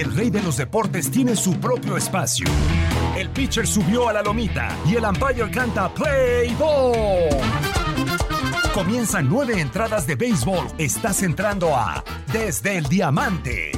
El rey de los deportes tiene su propio espacio. El pitcher subió a la lomita y el umpire canta Play Ball. Comienzan nueve entradas de béisbol. Estás entrando a Desde el Diamante.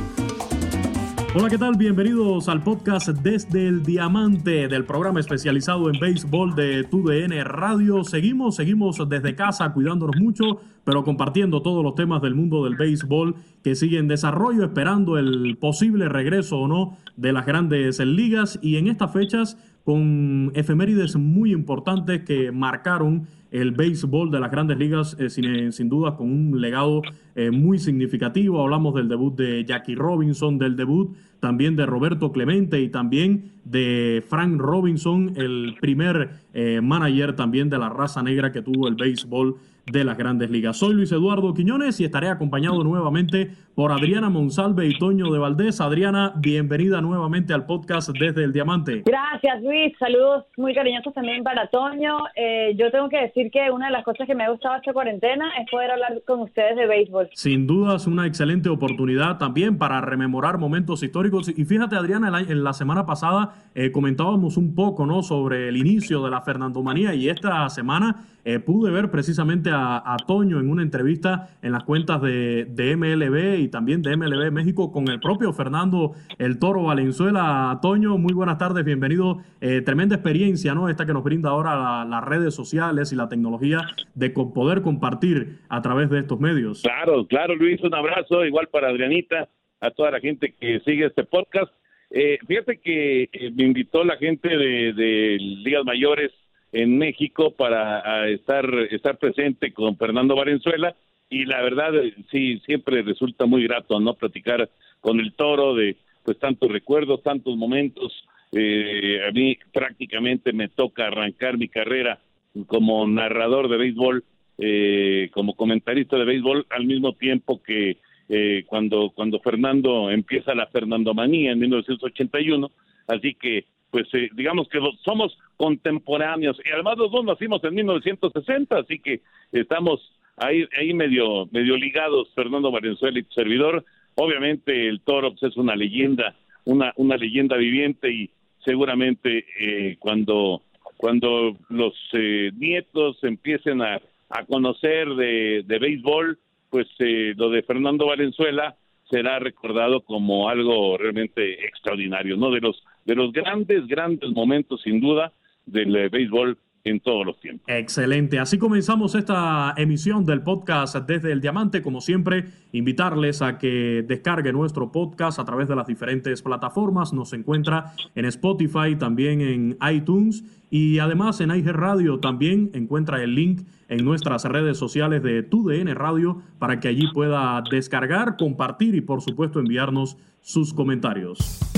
Hola, ¿qué tal? Bienvenidos al podcast Desde el Diamante del programa especializado en béisbol de TUDN Radio. Seguimos, seguimos desde casa cuidándonos mucho, pero compartiendo todos los temas del mundo del béisbol que sigue en desarrollo, esperando el posible regreso o no de las grandes ligas y en estas fechas con efemérides muy importantes que marcaron el béisbol de las grandes ligas, eh, sin, sin, duda con un legado eh, muy significativo. Hablamos del debut de Jackie Robinson, del debut también de Roberto Clemente y también de Frank Robinson, el primer eh, manager también de la raza negra que tuvo el béisbol de las grandes ligas. Soy Luis Eduardo Quiñones y estaré acompañado nuevamente por Adriana Monsalve y Toño de Valdés. Adriana, bienvenida nuevamente al podcast desde el Diamante. Gracias Luis, saludos muy cariñosos también para Toño. Eh, yo tengo que decir que una de las cosas que me ha gustado esta cuarentena es poder hablar con ustedes de béisbol. Sin duda es una excelente oportunidad también para rememorar momentos históricos. Y fíjate Adriana, en la semana pasada eh, comentábamos un poco ¿no? sobre el inicio de la Fernandomanía y esta semana eh, pude ver precisamente a, Toño en una entrevista en las cuentas de, MLB y también de MLB México con el propio Fernando El Toro Valenzuela. Toño, muy buenas tardes, bienvenido. Eh, tremenda experiencia, ¿no? Esta que nos brinda ahora la, las redes sociales y la tecnología de poder compartir a través de estos medios. Claro, claro, Luis, un abrazo, igual para Adrianita, a toda la gente que sigue este podcast. Eh, fíjate que me invitó la gente de, de Ligas Mayores en México para estar, estar presente con Fernando Valenzuela y la verdad sí, siempre resulta muy grato no platicar con el toro de pues tantos recuerdos, tantos momentos. Eh, a mí prácticamente me toca arrancar mi carrera como narrador de béisbol, eh, como comentarista de béisbol, al mismo tiempo que eh, cuando, cuando Fernando empieza la Fernandomanía en 1981, así que pues eh, digamos que somos contemporáneos y además los dos nacimos en 1960, así que estamos ahí ahí medio medio ligados Fernando Valenzuela y tu servidor. Obviamente el Toro es una leyenda, una una leyenda viviente y seguramente eh, cuando cuando los eh, nietos empiecen a, a conocer de, de béisbol, pues eh, lo de Fernando Valenzuela será recordado como algo realmente extraordinario, ¿no? De los de los grandes, grandes momentos, sin duda, del eh, béisbol en todos los tiempos. Excelente. Así comenzamos esta emisión del podcast desde el Diamante. Como siempre, invitarles a que descarguen nuestro podcast a través de las diferentes plataformas. Nos encuentra en Spotify, también en iTunes y además en IG Radio. También encuentra el link en nuestras redes sociales de TUDN Radio para que allí pueda descargar, compartir y por supuesto enviarnos sus comentarios.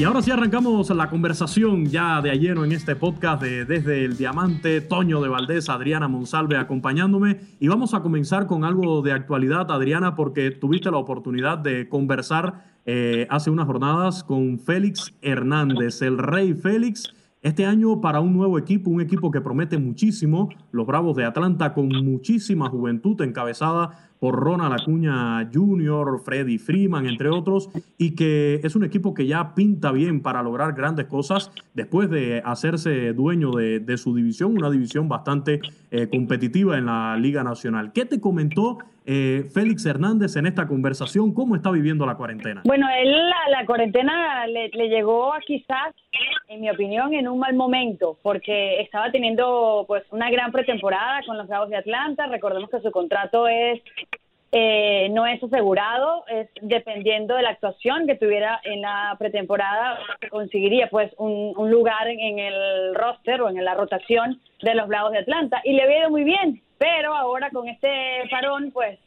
Y ahora sí arrancamos la conversación ya de ayer en este podcast de Desde el Diamante, Toño de Valdés, Adriana Monsalve acompañándome. Y vamos a comenzar con algo de actualidad, Adriana, porque tuviste la oportunidad de conversar eh, hace unas jornadas con Félix Hernández, el rey Félix. Este año para un nuevo equipo, un equipo que promete muchísimo, los Bravos de Atlanta con muchísima juventud encabezada por Ronald Acuña Jr., Freddy Freeman, entre otros, y que es un equipo que ya pinta bien para lograr grandes cosas después de hacerse dueño de, su división, una división bastante eh, competitiva en la Liga Nacional. ¿Qué te comentó eh, Félix Hernández en esta conversación? ¿Cómo está viviendo la cuarentena? Bueno, él la, cuarentena le, le llegó a quizás, en mi opinión, en un mal momento, porque estaba teniendo pues una gran pretemporada con los Bravos de Atlanta. Recordemos que su contrato es eh, no es asegurado, es dependiendo de la actuación que tuviera en la pretemporada, conseguiría pues un, lugar en, el roster o en la rotación de los Bravos de Atlanta. Y le había ido muy bien, pero ahora con este parón pues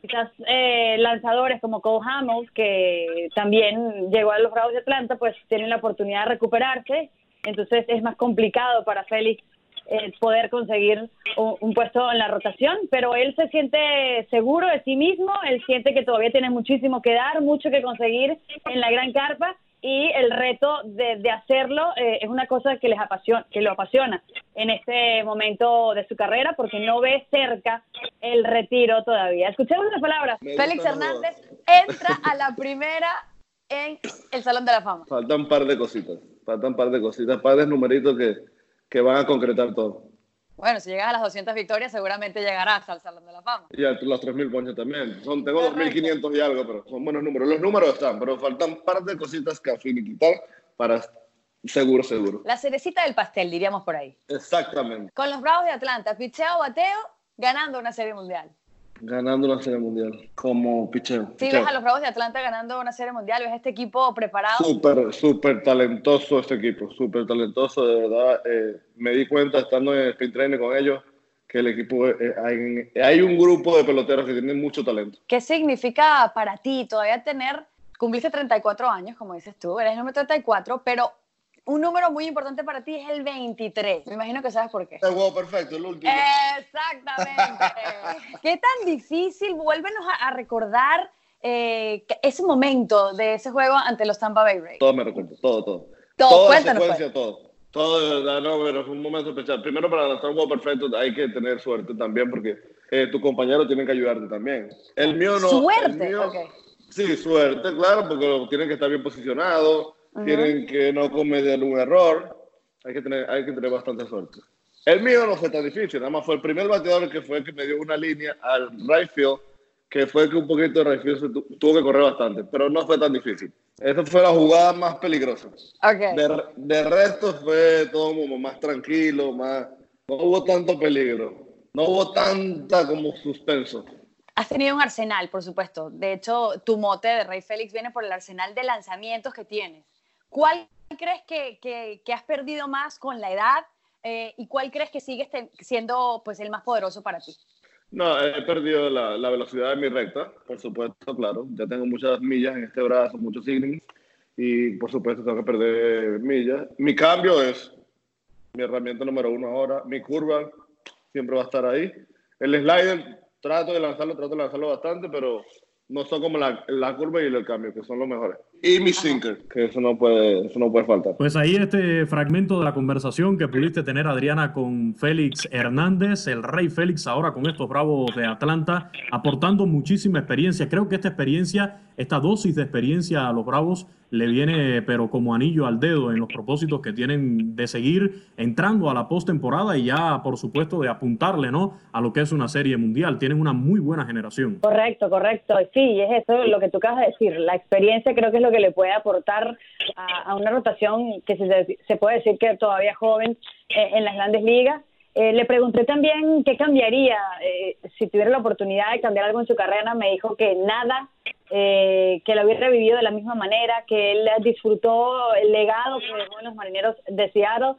quizás eh, lanzadores como Cole Hamels que también llegó a los Bravos de Atlanta pues tienen la oportunidad de recuperarse, entonces es más complicado para Félix eh, poder conseguir un, puesto en la rotación, pero él se siente seguro de sí mismo, él siente que todavía tiene muchísimo que dar, mucho que conseguir en la gran carpa y el reto de, hacerlo eh, es una cosa que les apasiona, que lo apasiona en este momento de su carrera porque no ve cerca el retiro todavía. Escuchemos las palabras. Félix Hernández entra a la primera en el Salón de la Fama. Faltan un par de cositas, faltan un par de cositas, par de numeritos que que van a concretar todo. Bueno, si llegas a las 200 victorias, seguramente llegarás al Salón de la Fama. Y a los 3.000 ponches también. Son, tengo 2.500 y algo, pero son buenos números. Los números están, pero faltan un par de cositas que quitar para seguro, seguro. La cerecita del pastel, diríamos por ahí. Exactamente. Con los Bravos de Atlanta, picheo, bateo, ganando una serie mundial ganando una serie mundial como picheo. Sí, ves a los Bravos de Atlanta ganando una serie mundial, ves este equipo preparado. Súper, súper talentoso este equipo, súper talentoso, de verdad. Eh, me di cuenta estando en el sprint training con ellos que el equipo, eh, hay, hay, un grupo de peloteros que tienen mucho talento. ¿Qué significa para ti todavía tener, cumpliste 34 años, como dices tú, eres el número 34, pero un número muy importante para ti es el 23. Me imagino que sabes por qué. El juego perfecto, el último. Exactamente. ¿Qué tan difícil? Vuélvenos a, recordar eh, ese momento de ese juego ante los Tampa Bay Rays. Todo me recuerdo, todo, todo. Todo, Toda cuéntanos. Secuencia, pues. todo. Todo, de verdad, no, pero fue un momento especial. Primero, para lanzar un juego perfecto hay que tener suerte también, porque eh, tu compañero tiene que ayudarte también. El mío no. ¿Suerte? Sí, suerte, claro, porque tienen que estar bien posicionados tienen que no cometer un error. Hay que, tener, hay que tener bastante suerte. El mío no fue tan difícil, nada más fue el primer bateador que fue el que me dio una línea al right field, que fue que un poquito de right field tuvo que correr bastante, pero no fue tan difícil. Esa fue la jugada más peligrosa. Okay. De, de, resto fue todo como más tranquilo, más, no hubo tanto peligro, no hubo tanta como suspenso. Has tenido un arsenal, por supuesto. De hecho, tu mote de Rey Félix viene por el arsenal de lanzamientos que tienes. ¿Cuál crees que, has perdido más con la edad eh, y cuál crees que sigue siendo pues, el más poderoso para ti? No, he perdido la, velocidad de mi recta, por supuesto, claro. Ya tengo muchas millas en este brazo, muchos innings y por supuesto tengo que perder millas. Mi cambio es mi herramienta número uno ahora. Mi curva siempre va a estar ahí. El slider trato de lanzarlo, trato de lanzarlo bastante, pero no son como la, la curva y el cambio, que son los mejores y mi sinker, que eso no puede, eso no puede faltar. Pues ahí este fragmento de la conversación que pudiste tener, Adriana, con Félix Hernández, el rey Félix, ahora con estos Bravos de Atlanta, aportando muchísima experiencia. Creo que esta experiencia, esta dosis de experiencia a los Bravos le viene, pero como anillo al dedo en los propósitos que tienen de seguir entrando a la postemporada y ya, por supuesto, de apuntarle, ¿no? A lo que es una serie mundial. Tienen una muy buena generación. Correcto, correcto. Sí, es eso lo que tú acabas de decir. La experiencia creo que es lo que le puede aportar a, una rotación que se, se, puede decir que todavía joven eh, en las grandes ligas. Eh, le pregunté también qué cambiaría eh, si tuviera la oportunidad de cambiar algo en su carrera. Me dijo que nada, que lo hubiera vivido de la misma manera, que él disfrutó el legado que dejó en los marineros de Seattle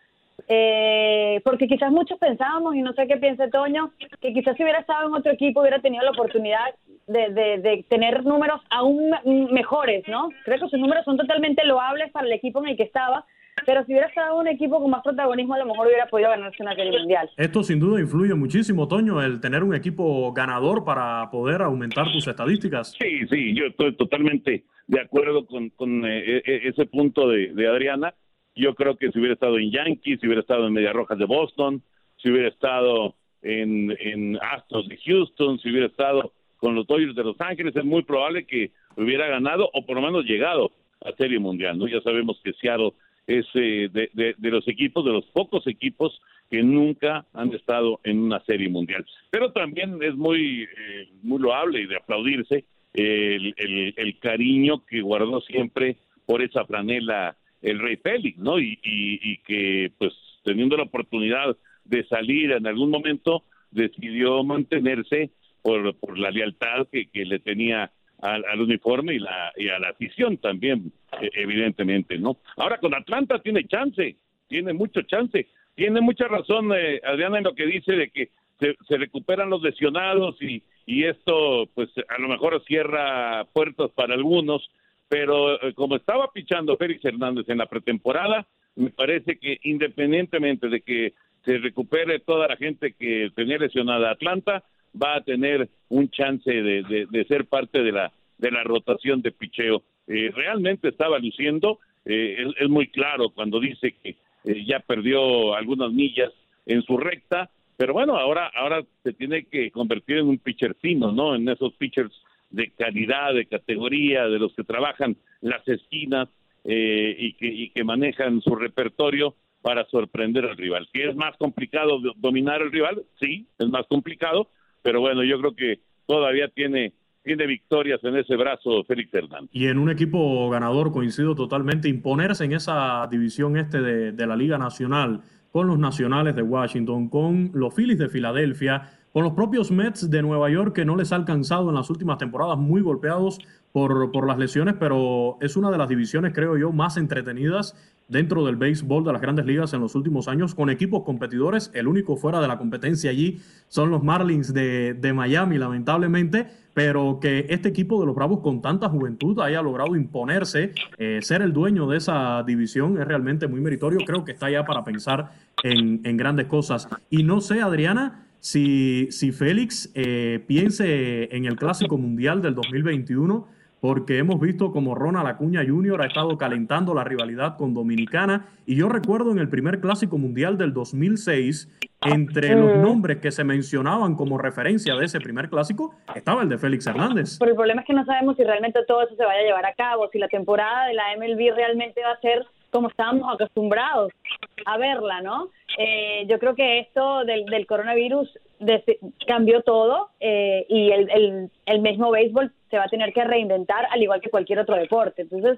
eh, porque quizás muchos pensábamos, y no sé qué piensa Toño, que quizás si hubiera estado en otro equipo hubiera tenido la oportunidad de, tener números aún mejores, ¿no? Creo que sus números son totalmente loables para el equipo en el que estaba, pero si hubiera estado en un equipo con más protagonismo, a lo mejor hubiera podido ganarse una serie mundial. Esto sin duda influye muchísimo, Toño, el tener un equipo ganador para poder aumentar tus estadísticas. Sí, sí, yo estoy totalmente de acuerdo con, eh, e, e, ese punto de Adriana yo creo que si hubiera estado en Yankees, si hubiera estado en Medias Rojas de Boston, si hubiera estado en, en Astros de Houston, si hubiera estado con los Dodgers de Los Ángeles, es muy probable que hubiera ganado o por lo menos llegado a Serie Mundial. ¿no? Ya sabemos que Seattle es eh, de, de, los equipos, de los pocos equipos que nunca han estado en una Serie Mundial. Pero también es muy, eh, muy loable y de aplaudirse el, el, cariño que guardó siempre por esa franela el rey Félix, ¿no? Y, y, que, pues, teniendo la oportunidad de salir en algún momento, decidió mantenerse por, por la lealtad que, que le tenía al, al, uniforme y, la, y a la afición también, e, evidentemente, ¿no? Ahora con Atlanta tiene chance, tiene mucho chance. Tiene mucha razón eh, Adriana en lo que dice de que se, se recuperan los lesionados y, y esto, pues, a lo mejor cierra puertas para algunos, pero eh, como estaba pichando Félix Hernández en la pretemporada, me parece que independientemente de que se recupere toda la gente que tenía lesionada Atlanta, va a tener un chance de, ser parte de la de la rotación de picheo. Eh, realmente estaba luciendo, eh, es, muy claro cuando dice que ya perdió algunas millas en su recta, pero bueno, ahora ahora se tiene que convertir en un pitcher fino, ¿no? En esos pitchers de calidad, de categoría, de los que trabajan las esquinas eh, y, que, y que manejan su repertorio para sorprender al rival. ¿Que es más complicado dominar al rival? Sí, es más complicado, pero bueno, yo creo que todavía tiene tiene victorias en ese brazo Félix Hernández. Y en un equipo ganador, coincido totalmente, imponerse en esa división este de, de la Liga Nacional con los Nacionales de Washington, con los Phillies de Filadelfia, con los propios Mets de Nueva York que no les ha alcanzado en las últimas temporadas, muy golpeados por, por las lesiones, pero es una de las divisiones, creo yo, más entretenidas dentro del béisbol de las grandes ligas en los últimos años, con equipos competidores. El único fuera de la competencia allí son los Marlins de, de Miami, lamentablemente, pero que este equipo de los Bravos con tanta juventud haya logrado imponerse, eh, ser el dueño de esa división es realmente muy meritorio. Creo que está ya para pensar en, en grandes cosas. Y no sé, Adriana, si, si Félix eh, piense en el Clásico Mundial del 2021, porque hemos visto como Ronald Acuña Jr. ha estado calentando la rivalidad con Dominicana. Y yo recuerdo en el primer Clásico Mundial del 2006, entre los nombres que se mencionaban como referencia de ese primer clásico, estaba el de Félix Hernández. Pero el problema es que no sabemos si realmente todo eso se vaya a llevar a cabo, si la temporada de la MLB realmente va a ser como estábamos acostumbrados a verla, ¿no? Eh, yo creo que esto del, del coronavirus cambió todo eh, y el, el, mismo béisbol se va a tener que reinventar al igual que cualquier otro deporte. Entonces,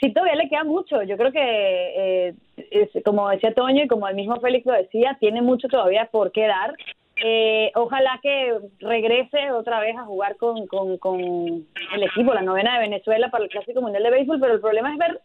sí todavía le queda mucho. Yo creo que, eh, como decía Toño y como el mismo Félix lo decía, tiene mucho todavía por qué dar. ojalá que regrese otra vez a jugar con el equipo, la novena de Venezuela para el Clásico Mundial de Béisbol, pero el problema es ver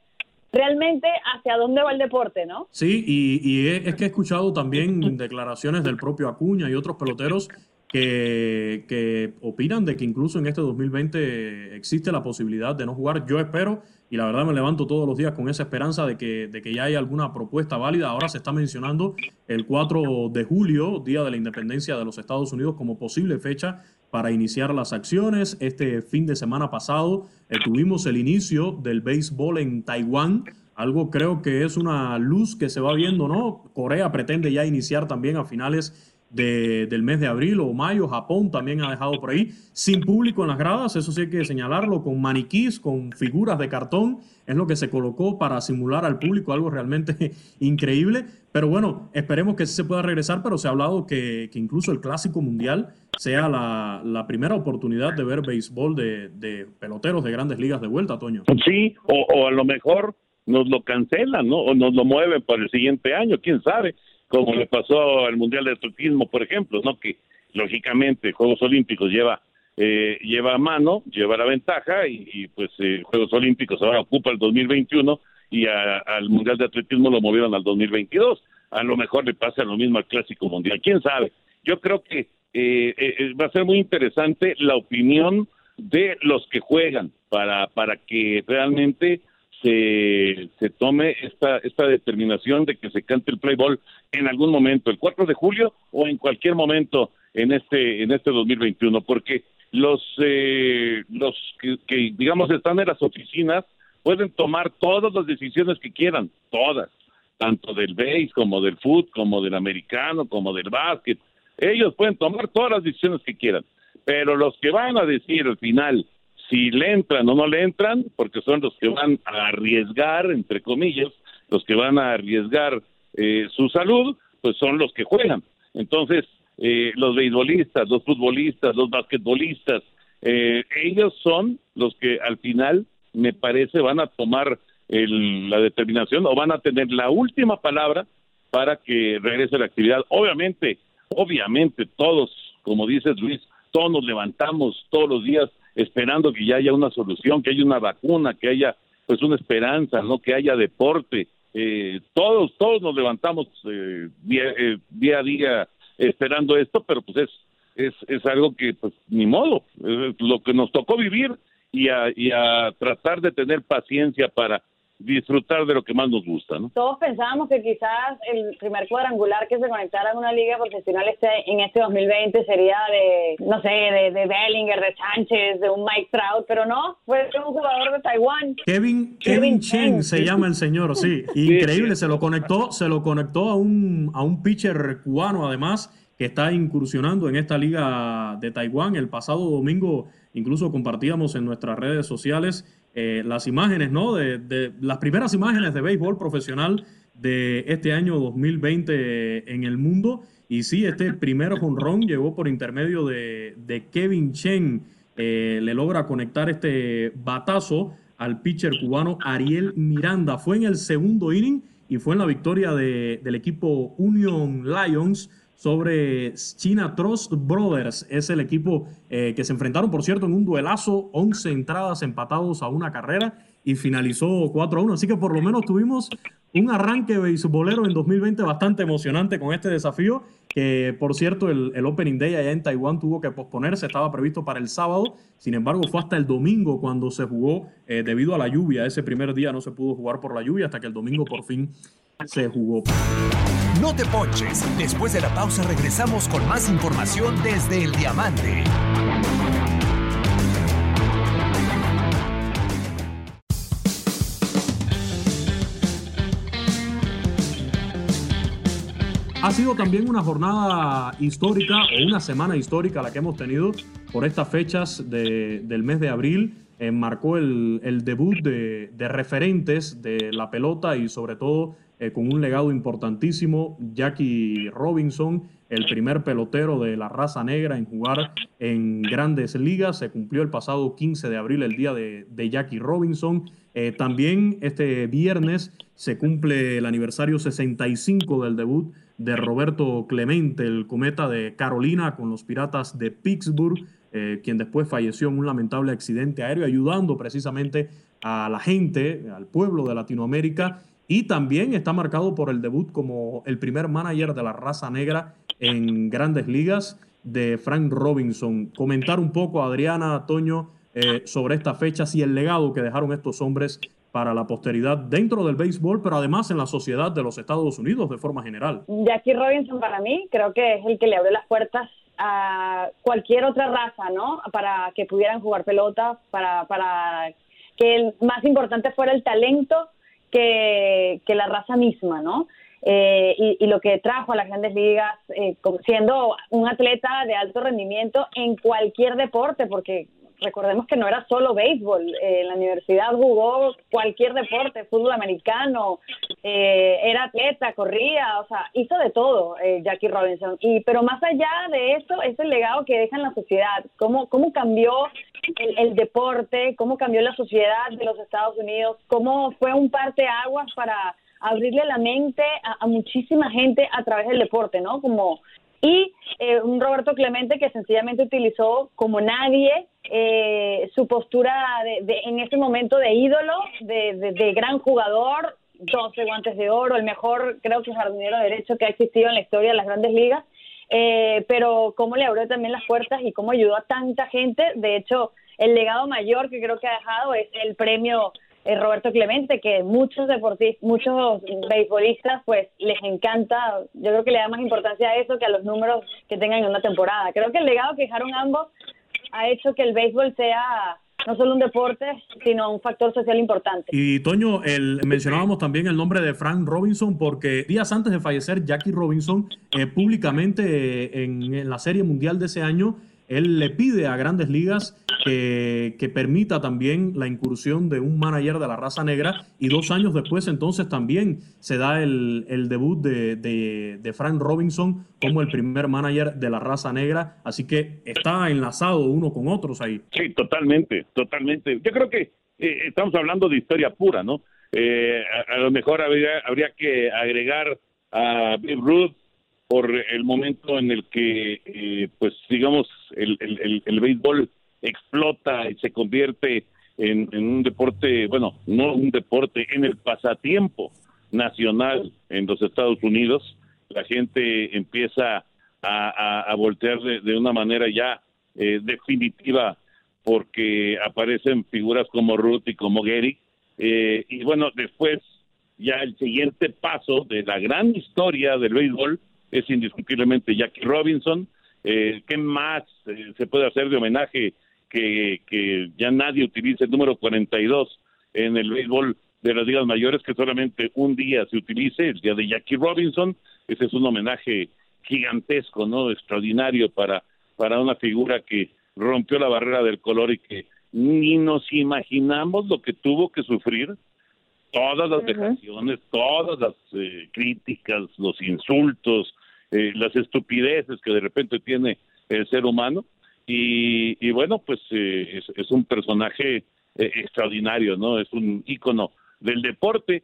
realmente hacia dónde va el deporte, ¿no? Sí, y, es que he escuchado también declaraciones del propio Acuña y otros peloteros que, opinan de que incluso en este 2020 existe la posibilidad de no jugar. Yo espero, y la verdad me levanto todos los días con esa esperanza de que, de que ya hay alguna propuesta válida. Ahora se está mencionando el 4 de julio, Día de la Independencia de los Estados Unidos, como posible fecha para iniciar las acciones. Este fin de semana pasado eh, tuvimos el inicio del béisbol en Taiwán, algo creo que es una luz que se va viendo, ¿no? Corea pretende ya iniciar también a finales del mes de abril o mayo. Japón también ha dejado por ahí sin público en las gradas, eso sí hay que señalarlo, con maniquís, con figuras de cartón, es lo que se colocó para simular al público, algo realmente increíble. Pero bueno, esperemos que sí se pueda regresar, pero se ha hablado que, incluso el Clásico Mundial sea la, primera oportunidad de ver béisbol de, peloteros de grandes ligas de vuelta, Toño. Sí, o, o a lo mejor nos lo cancelan, ¿no? O nos lo mueven para el siguiente año, quién sabe como le pasó al Mundial de Atletismo, por ejemplo, ¿no? Que lógicamente Juegos Olímpicos lleva eh, lleva a mano, lleva la ventaja y, pues eh, Juegos Olímpicos ahora ocupa el 2021 y al Mundial de Atletismo lo movieron al 2022. A lo mejor le pasa lo mismo al Clásico Mundial, quién sabe. Yo creo que eh, eh, va a ser muy interesante la opinión de los que juegan para, para que realmente se, se tome esta, esta determinación de que se cante el play ball en algún momento, el 4 de julio o en cualquier momento en este, en este 2021, porque los, eh, los que, digamos están en las oficinas pueden tomar todas las decisiones que quieran, todas, tanto del base como del foot, como del americano, como del básquet. Ellos pueden tomar todas las decisiones que quieran, pero los que van a decir al final si le entran o no le entran, porque son los que van a arriesgar, entre comillas, los que van a arriesgar eh, su salud, pues son los que juegan. Entonces, eh, los beisbolistas, los futbolistas, los basquetbolistas, eh, ellos son los que al final, me parece, van a tomar la determinación o van a tener la última palabra para que regrese la actividad. Obviamente, obviamente todos, como dices Luis, todos nos levantamos todos los días esperando que ya haya una solución, que haya una vacuna, que haya pues una esperanza, no que haya deporte. Eh, todos todos nos levantamos eh, eh, día, a día esperando esto, pero pues es es, es algo que pues ni modo, lo que nos tocó vivir y a, y a tratar de tener paciencia para disfrutar de lo que más nos gusta, ¿no? Todos pensábamos que quizás el primer cuadrangular que se conectara a una liga profesional este, en este 2020 sería de, no sé, de, de Bellinger, de Sánchez, de un Mike Trout, pero no, fue un jugador de Taiwán. Kevin, Kevin, Chen, se llama el señor, sí, increíble, se lo conectó, se lo conectó a un, a un pitcher cubano además que está incursionando en esta liga de Taiwán. El pasado domingo incluso compartíamos en nuestras redes sociales eh, las imágenes, ¿no? De, las primeras imágenes de béisbol profesional de este año 2020 en el mundo. Y sí, este primer jonrón llegó por intermedio de, Kevin Chen. Eh, le logra conectar este batazo al pitcher cubano Ariel Miranda. Fue en el segundo inning y fue en la victoria del equipo Union Lions sobre China Trust Brothers. Es el equipo eh, que se enfrentaron, por cierto, en un duelazo, 11 entradas empatados a una carrera y finalizó 4 a 1. Así que por lo menos tuvimos un arranque beisbolero en 2020 bastante emocionante con este desafío, que por cierto el, Opening Day allá en Taiwán tuvo que posponerse, estaba previsto para el sábado, sin embargo fue hasta el domingo cuando se jugó eh, debido a la lluvia, ese primer día no se pudo jugar por la lluvia hasta que el domingo por fin se jugó. No te ponches. Después de la pausa regresamos con más información desde el Diamante. Ha sido también una jornada histórica o una semana histórica la que hemos tenido por estas fechas del mes de abril. Eh, marcó el, debut de, de referentes de la pelota y sobre todo eh, con un legado importantísimo. Jackie Robinson, el primer pelotero de la raza negra en jugar en grandes ligas. Se cumplió el pasado 15 de abril, el día de, Jackie Robinson. Eh, también este viernes se cumple el aniversario 65 del debut de Roberto Clemente, el cometa de Carolina con los Piratas de Pittsburgh, eh, quien después falleció en un lamentable accidente aéreo, ayudando precisamente a la gente, al pueblo de Latinoamérica y también está marcado por el debut como el primer manager de la raza negra en grandes ligas de Frank Robinson. Comentar un poco, Adriana, Toño, eh, sobre estas fechas y el legado que dejaron estos hombres para la posteridad dentro del béisbol, pero además en la sociedad de los Estados Unidos de forma general. Jackie Robinson para mí creo que es el que le abrió las puertas a cualquier otra raza, ¿no? Para que pudieran jugar pelota, para, para que el más importante fuera el talento que, la raza misma, ¿no? eh, y, y, lo que trajo a las grandes ligas, eh, siendo un atleta de alto rendimiento en cualquier deporte, porque recordemos que no era solo béisbol, eh, en la universidad jugó cualquier deporte, fútbol americano, eh, era atleta, corría, o sea, hizo de todo eh, Jackie Robinson. Y pero más allá de eso, es el legado que deja en la sociedad, cómo, cómo cambió el, deporte, cómo cambió la sociedad de los Estados Unidos, cómo fue un parteaguas para abrirle la mente a, muchísima gente a través del deporte, ¿no? Como y eh, un Roberto Clemente que sencillamente utilizó como nadie eh, su postura de, en ese momento de ídolo, de, de, gran jugador, 12 guantes de oro, el mejor creo que jardinero derecho que ha existido en la historia de las grandes ligas, eh, pero cómo le abrió también las puertas y cómo ayudó a tanta gente, de hecho el legado mayor que creo que ha dejado es el premio eh, Roberto Clemente, que muchos deportistas, muchos beisbolistas, pues les encanta, yo creo que le da más importancia a eso que a los números que tengan en una temporada. Creo que el legado que dejaron ambos ha hecho que el béisbol sea no solo un deporte, sino un factor social importante. Y Toño, el, mencionábamos también el nombre de Frank Robinson porque días antes de fallecer Jackie Robinson, eh, públicamente eh, en, la Serie Mundial de ese año, él le pide a grandes ligas que, permita también la incursión de un manager de la raza negra y dos años después entonces también se da el, debut de, de, Frank Robinson como el primer manager de la raza negra, así que está enlazado uno con otros ahí. Sí, totalmente, totalmente. Yo creo que eh, estamos hablando de historia pura, ¿no? Eh, a, lo mejor habría, habría que agregar a Bill Ruth, por el momento en el que, eh, pues digamos, el, el, el, béisbol explota y se convierte en, un deporte, bueno, no un deporte, en el pasatiempo nacional en los Estados Unidos, la gente empieza a, a, voltear de, una manera ya eh, definitiva porque aparecen figuras como Ruth y como Gary. Eh, y bueno, después ya el siguiente paso de la gran historia del béisbol es indiscutiblemente Jackie Robinson. Eh, ¿Qué más eh, se puede hacer de homenaje que, que ya nadie utilice el número 42 en el béisbol de las ligas mayores, que solamente un día se utilice, el día de Jackie Robinson? Ese es un homenaje gigantesco, ¿no? Extraordinario para, para una figura que rompió la barrera del color y que ni nos imaginamos lo que tuvo que sufrir todas las vejaciones, todas las eh, críticas, los insultos, eh, las estupideces que de repente tiene el ser humano. Y, bueno, pues eh, es, un personaje extraordinario, ¿no? Es un ícono del deporte.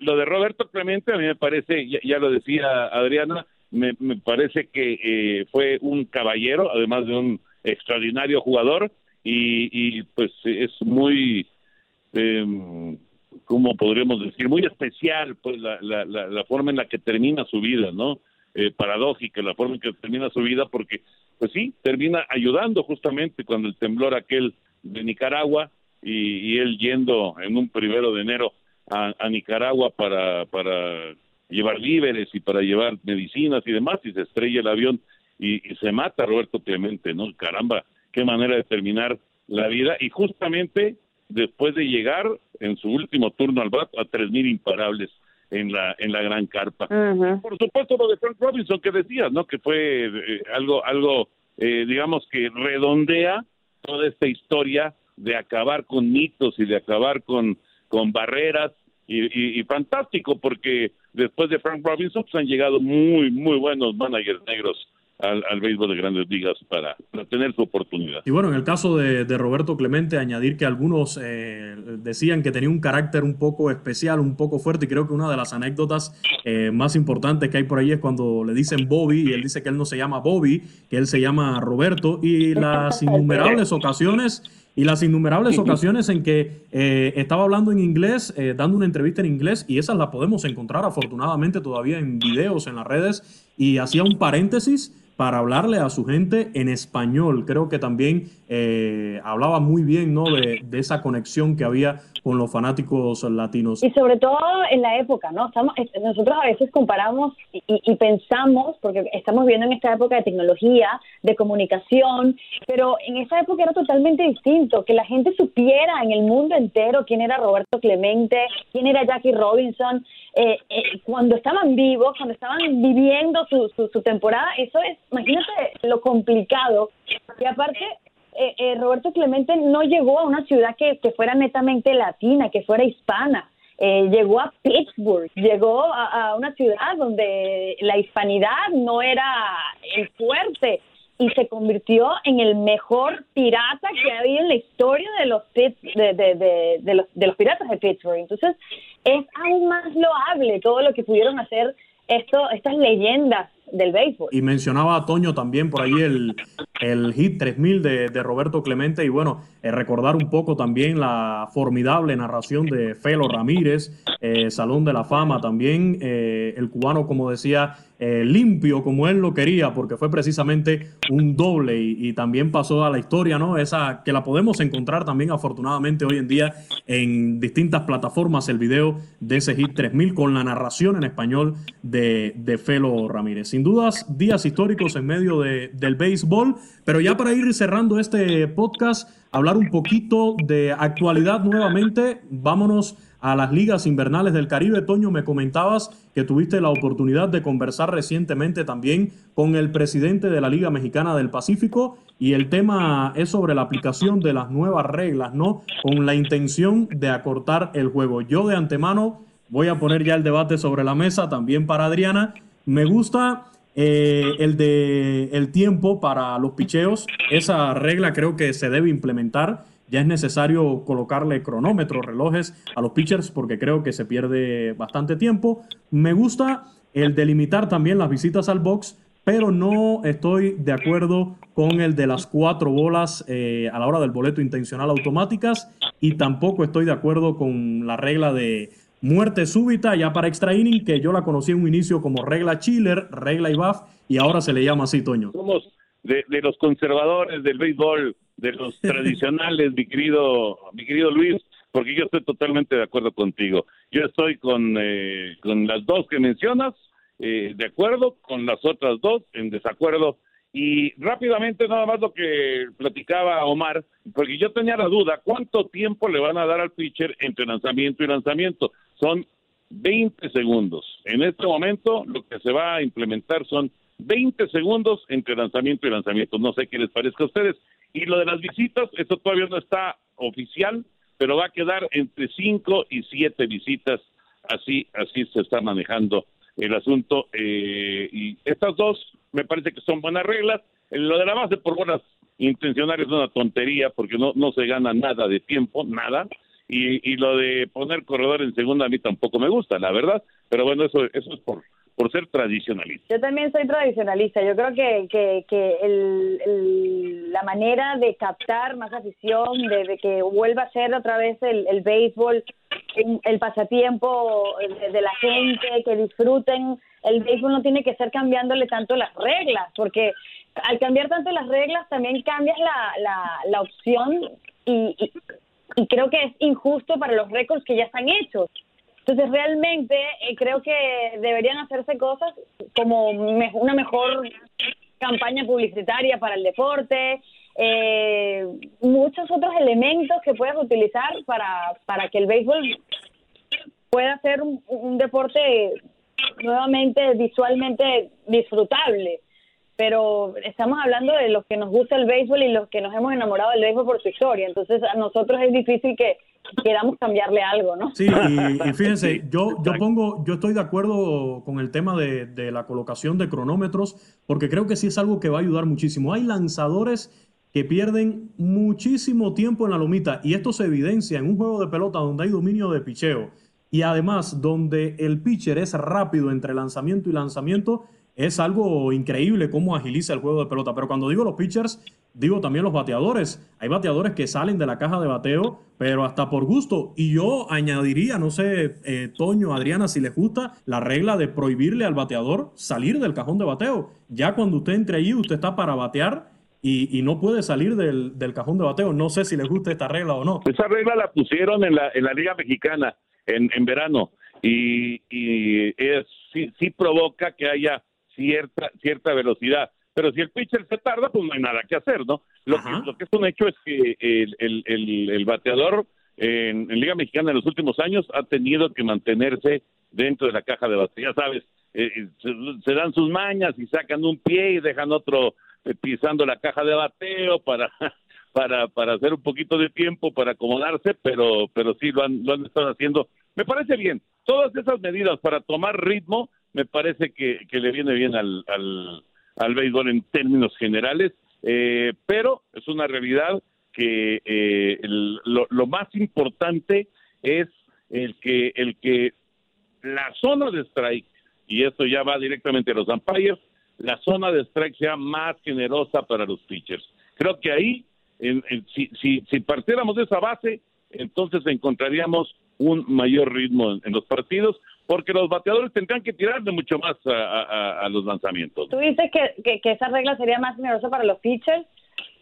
lo de Roberto Clemente a mí me parece, ya, lo decía Adriana, me, me parece que fue un caballero, además de un extraordinario jugador, y, y pues es muy... Eh, como podríamos decir, muy especial, pues la, la, la, forma en la que termina su vida, ¿no? Eh, paradójica la forma en que termina su vida, porque, pues sí, termina ayudando justamente cuando el temblor aquel de Nicaragua y, él yendo en un primero de enero a, Nicaragua para, para llevar víveres y para llevar medicinas y demás, y se estrella el avión y, y se mata Roberto Clemente, ¿no? Caramba, qué manera de terminar la vida, y justamente después de llegar en su último turno al bat a tres mil imparables en la en la gran carpa. Por supuesto lo de Frank Robinson que decías, ¿no? Que fue eh, algo algo eh, digamos que redondea toda esta historia de acabar con mitos y de acabar con con barreras y, y, fantástico porque después de Frank Robinson pues, han llegado muy muy buenos managers negros al, béisbol de grandes ligas para, tener su oportunidad. Y bueno, en el caso de, Roberto Clemente, añadir que algunos eh, decían que tenía un carácter un poco especial, un poco fuerte, y creo que una de las anécdotas eh, más importantes que hay por ahí es cuando le dicen Bobby, y él dice que él no se llama Bobby, que él se llama Roberto, y las innumerables ocasiones y las innumerables ocasiones en que eh, estaba hablando en inglés, dando una entrevista en inglés, y esas las podemos encontrar afortunadamente todavía en videos en las redes, y hacía un paréntesis para hablarle a su gente en español. Creo que también eh, hablaba muy bien ¿no? De, esa conexión que había con los fanáticos latinos. Y sobre todo en la época, ¿no? Estamos, nosotros a veces comparamos y, pensamos, porque estamos viendo en esta época de tecnología, de comunicación, pero en esa época era totalmente distinto, que la gente supiera en el mundo entero quién era Roberto Clemente, quién era Jackie Robinson, eh, eh, cuando estaban vivos, cuando estaban viviendo su, su, temporada, eso es, imagínate lo complicado. Y aparte, eh, Roberto Clemente no llegó a una ciudad que, que fuera netamente latina, que fuera hispana. llegó a Pittsburgh, llegó a, a, una ciudad donde la hispanidad no era el fuerte y se convirtió en el mejor pirata que ha habido en la historia de los, de, de, de, de los piratas de Pittsburgh. Entonces, es aún más loable todo lo que pudieron hacer esto, estas leyendas del béisbol. Y mencionaba a Toño también por ahí el, el hit 3000 de, Roberto Clemente y bueno, eh, recordar un poco también la formidable narración de Felo Ramírez, eh, Salón de la Fama también, eh, el cubano como decía, limpio como él lo quería porque fue precisamente un doble y, también pasó a la historia, ¿no? Esa que la podemos encontrar también afortunadamente hoy en día en distintas plataformas, el video de ese hit 3000 con la narración en español de, Felo Ramírez dudas días históricos en medio del béisbol, pero ya para ir cerrando este podcast, hablar un poquito de actualidad nuevamente, vámonos a las ligas invernales del Caribe. Toño, me comentabas que tuviste la oportunidad de conversar recientemente también con el presidente de la Liga Mexicana del Pacífico y el tema es sobre la aplicación de las nuevas reglas, ¿no? Con la intención de acortar el juego. Yo de antemano voy a poner ya el debate sobre la mesa también para Adriana. Me gusta eh, el de el tiempo para los picheos, esa regla creo que se debe implementar. Ya es necesario colocarle cronómetros, relojes a los pitchers porque creo que se pierde bastante tiempo. Me gusta el delimitar también las visitas al box, pero no estoy de acuerdo con el de las cuatro bolas eh, a la hora del boleto intencional automáticas y tampoco estoy de acuerdo con la regla de muerte súbita ya para extra inning, que yo la conocí en un inicio como regla chiller, regla IBAF, y ahora se le llama así, Toño. Somos de, los conservadores del béisbol, de los tradicionales, mi querido, mi querido Luis, porque yo estoy totalmente de acuerdo contigo. Yo estoy con, eh, con las dos que mencionas, eh, de acuerdo, con las otras dos en desacuerdo. Y rápidamente nada más lo que platicaba Omar, porque yo tenía la duda, ¿cuánto tiempo le van a dar al pitcher entre lanzamiento y lanzamiento? Son 20 segundos. En este momento lo que se va a implementar son 20 segundos entre lanzamiento y lanzamiento. No sé qué les parezca a ustedes. Y lo de las visitas, esto todavía no está oficial, pero va a quedar entre 5 y 7 visitas. Así, así se está manejando el asunto. Eh, y estas dos me parece que son buenas reglas. Lo de la base por buenas intencionales es una tontería porque no, no se gana nada de tiempo, nada. Y, y lo de poner corredor en segunda a mí tampoco me gusta, la verdad. Pero bueno, eso, eso es por, por ser tradicionalista. Yo también soy tradicionalista. Yo creo que, que, que el, la manera de captar más afición, de, que vuelva a ser otra vez el, el béisbol, el pasatiempo de, la gente, que disfruten. El béisbol no tiene que ser cambiándole tanto las reglas, porque al cambiar tanto las reglas también cambias la, la, la opción y, y creo que es injusto para los récords que ya están hechos. Entonces, realmente eh, creo que deberían hacerse cosas como una mejor campaña publicitaria para el deporte, eh, muchos otros elementos que puedas utilizar para, para que el béisbol pueda ser un deporte nuevamente visualmente disfrutable pero estamos hablando de los que nos gusta el béisbol y los que nos hemos enamorado del béisbol por su historia. Entonces, a nosotros es difícil que queramos cambiarle algo, ¿no? Sí, y, fíjense, yo, yo pongo, yo estoy de acuerdo con el tema de, de la colocación de cronómetros, porque creo que sí es algo que va a ayudar muchísimo. Hay lanzadores que pierden muchísimo tiempo en la lomita y esto se evidencia en un juego de pelota donde hay dominio de picheo y además donde el pitcher es rápido entre lanzamiento y lanzamiento es algo increíble cómo agiliza el juego de pelota. Pero cuando digo los pitchers, digo también los bateadores. Hay bateadores que salen de la caja de bateo, pero hasta por gusto. Y yo añadiría, no sé, eh, Toño, Adriana, si les gusta, la regla de prohibirle al bateador salir del cajón de bateo. Ya cuando usted entre allí, usted está para batear y, no puede salir del, cajón de bateo. No sé si les gusta esta regla o no. Esa regla la pusieron en la, en la Liga Mexicana en, en verano y, es, sí, sí provoca que haya cierta, cierta velocidad. Pero si el pitcher se tarda, pues no hay nada que hacer, ¿no? Lo, que, lo que es un hecho es que el, el, el, bateador en, Liga Mexicana en los últimos años ha tenido que mantenerse dentro de la caja de bateo. Ya sabes, eh, se, dan sus mañas y sacan un pie y dejan otro eh, pisando la caja de bateo para para para hacer un poquito de tiempo para acomodarse, pero pero sí lo han lo han estado haciendo. Me parece bien. Todas esas medidas para tomar ritmo me parece que, que le viene bien al, al, al béisbol en términos generales, eh, pero es una realidad que eh, lo, lo, más importante es el que el que la zona de strike y esto ya va directamente a los umpires la zona de strike sea más generosa para los pitchers creo que ahí en, si, si, si partiéramos de esa base entonces encontraríamos un mayor ritmo en los partidos porque los bateadores tendrán que tirarle mucho más a, los lanzamientos. Tú dices que, esa regla sería más generosa para los pitchers.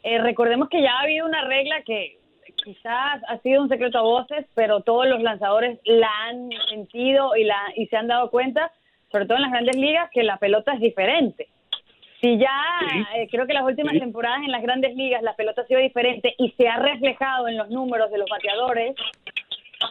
Eh, recordemos que ya ha habido una regla que quizás ha sido un secreto a voces, pero todos los lanzadores la han sentido y, la, y se han dado cuenta, sobre todo en las grandes ligas, que la pelota es diferente. Si ya eh, creo que las últimas temporadas en las grandes ligas la pelota ha sido diferente y se ha reflejado en los números de los bateadores,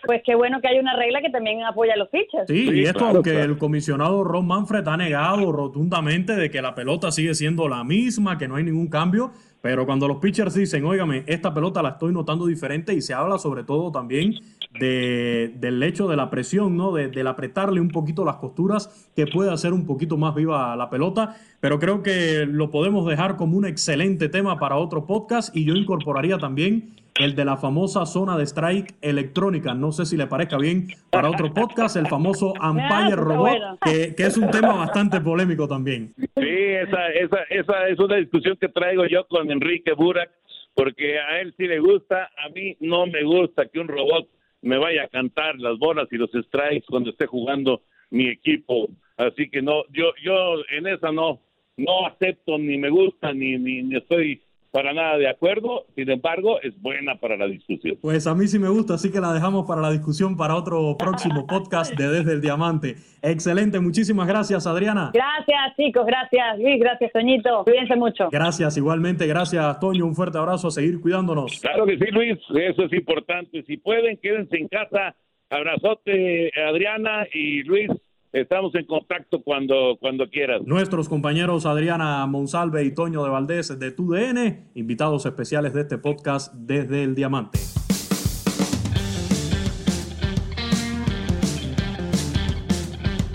pues qué bueno que hay una regla que también apoya a los pitchers. Sí, y esto aunque el comisionado Ron Manfred ha negado rotundamente de que la pelota sigue siendo la misma, que no hay ningún cambio, pero cuando los pitchers dicen, óigame, esta pelota la estoy notando diferente y se habla sobre todo también de, del hecho de la presión, ¿no? De, del apretarle un poquito las costuras que puede hacer un poquito más viva la pelota, pero creo que lo podemos dejar como un excelente tema para otro podcast y yo incorporaría también el de la famosa zona de strike electrónica. No sé si le parezca bien para otro podcast, el famoso Empire Robot, que, es un tema bastante polémico también. Sí, esa, esa, esa es una discusión que traigo yo con Enrique Burak, porque a él sí le gusta, a mí no me gusta que un robot me vaya a cantar las bolas y los strikes cuando esté jugando mi equipo. Así que no, yo, yo en esa no, no acepto ni me gusta ni, ni, ni estoy para nada de acuerdo, sin embargo, es buena para la discusión. Pues a mí sí me gusta, así que la dejamos para la discusión para otro próximo podcast de Desde el Diamante. Excelente, muchísimas gracias, Adriana. Gracias, chicos, gracias, Luis, gracias, Toñito. Cuídense mucho. Gracias, igualmente, gracias, Toño, un fuerte abrazo, a seguir cuidándonos. Claro que sí, Luis, eso es importante. Si pueden, quédense en casa. Abrazote, Adriana y Luis. Estamos en contacto cuando, cuando quieras. Nuestros compañeros Adriana Monsalve y Toño de Valdés de TUDN, invitados especiales de este podcast desde el Diamante.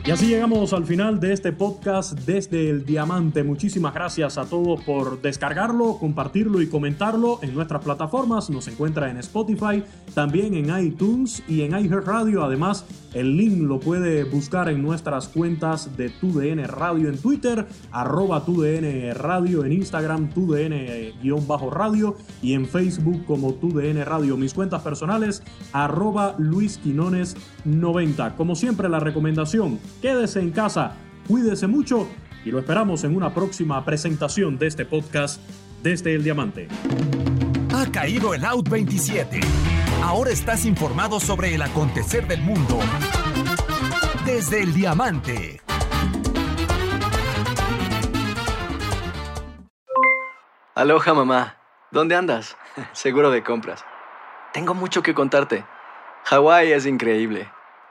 Y así llegamos al final de este podcast desde el Diamante. Muchísimas gracias a todos por descargarlo, compartirlo y comentarlo en nuestras plataformas. Nos encuentra en Spotify, también en iTunes y en iHeartRadio. Además, el link lo puede buscar en nuestras cuentas de TUDN Radio en Twitter, arroba TUDN Radio en Instagram, TUDN-radio y en Facebook como TUDN Radio. Mis cuentas personales, arroba Luis Quinones 90. Como siempre, la recomendación Quédese en casa, cuídese mucho y lo esperamos en una próxima presentación de este podcast desde el Diamante. Ha caído el Out 27. Ahora estás informado sobre el acontecer del mundo desde el Diamante. Aloha mamá, ¿dónde andas? Seguro de compras. Tengo mucho que contarte. Hawái es increíble.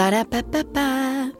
Ba-da-ba-ba-ba.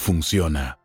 funciona.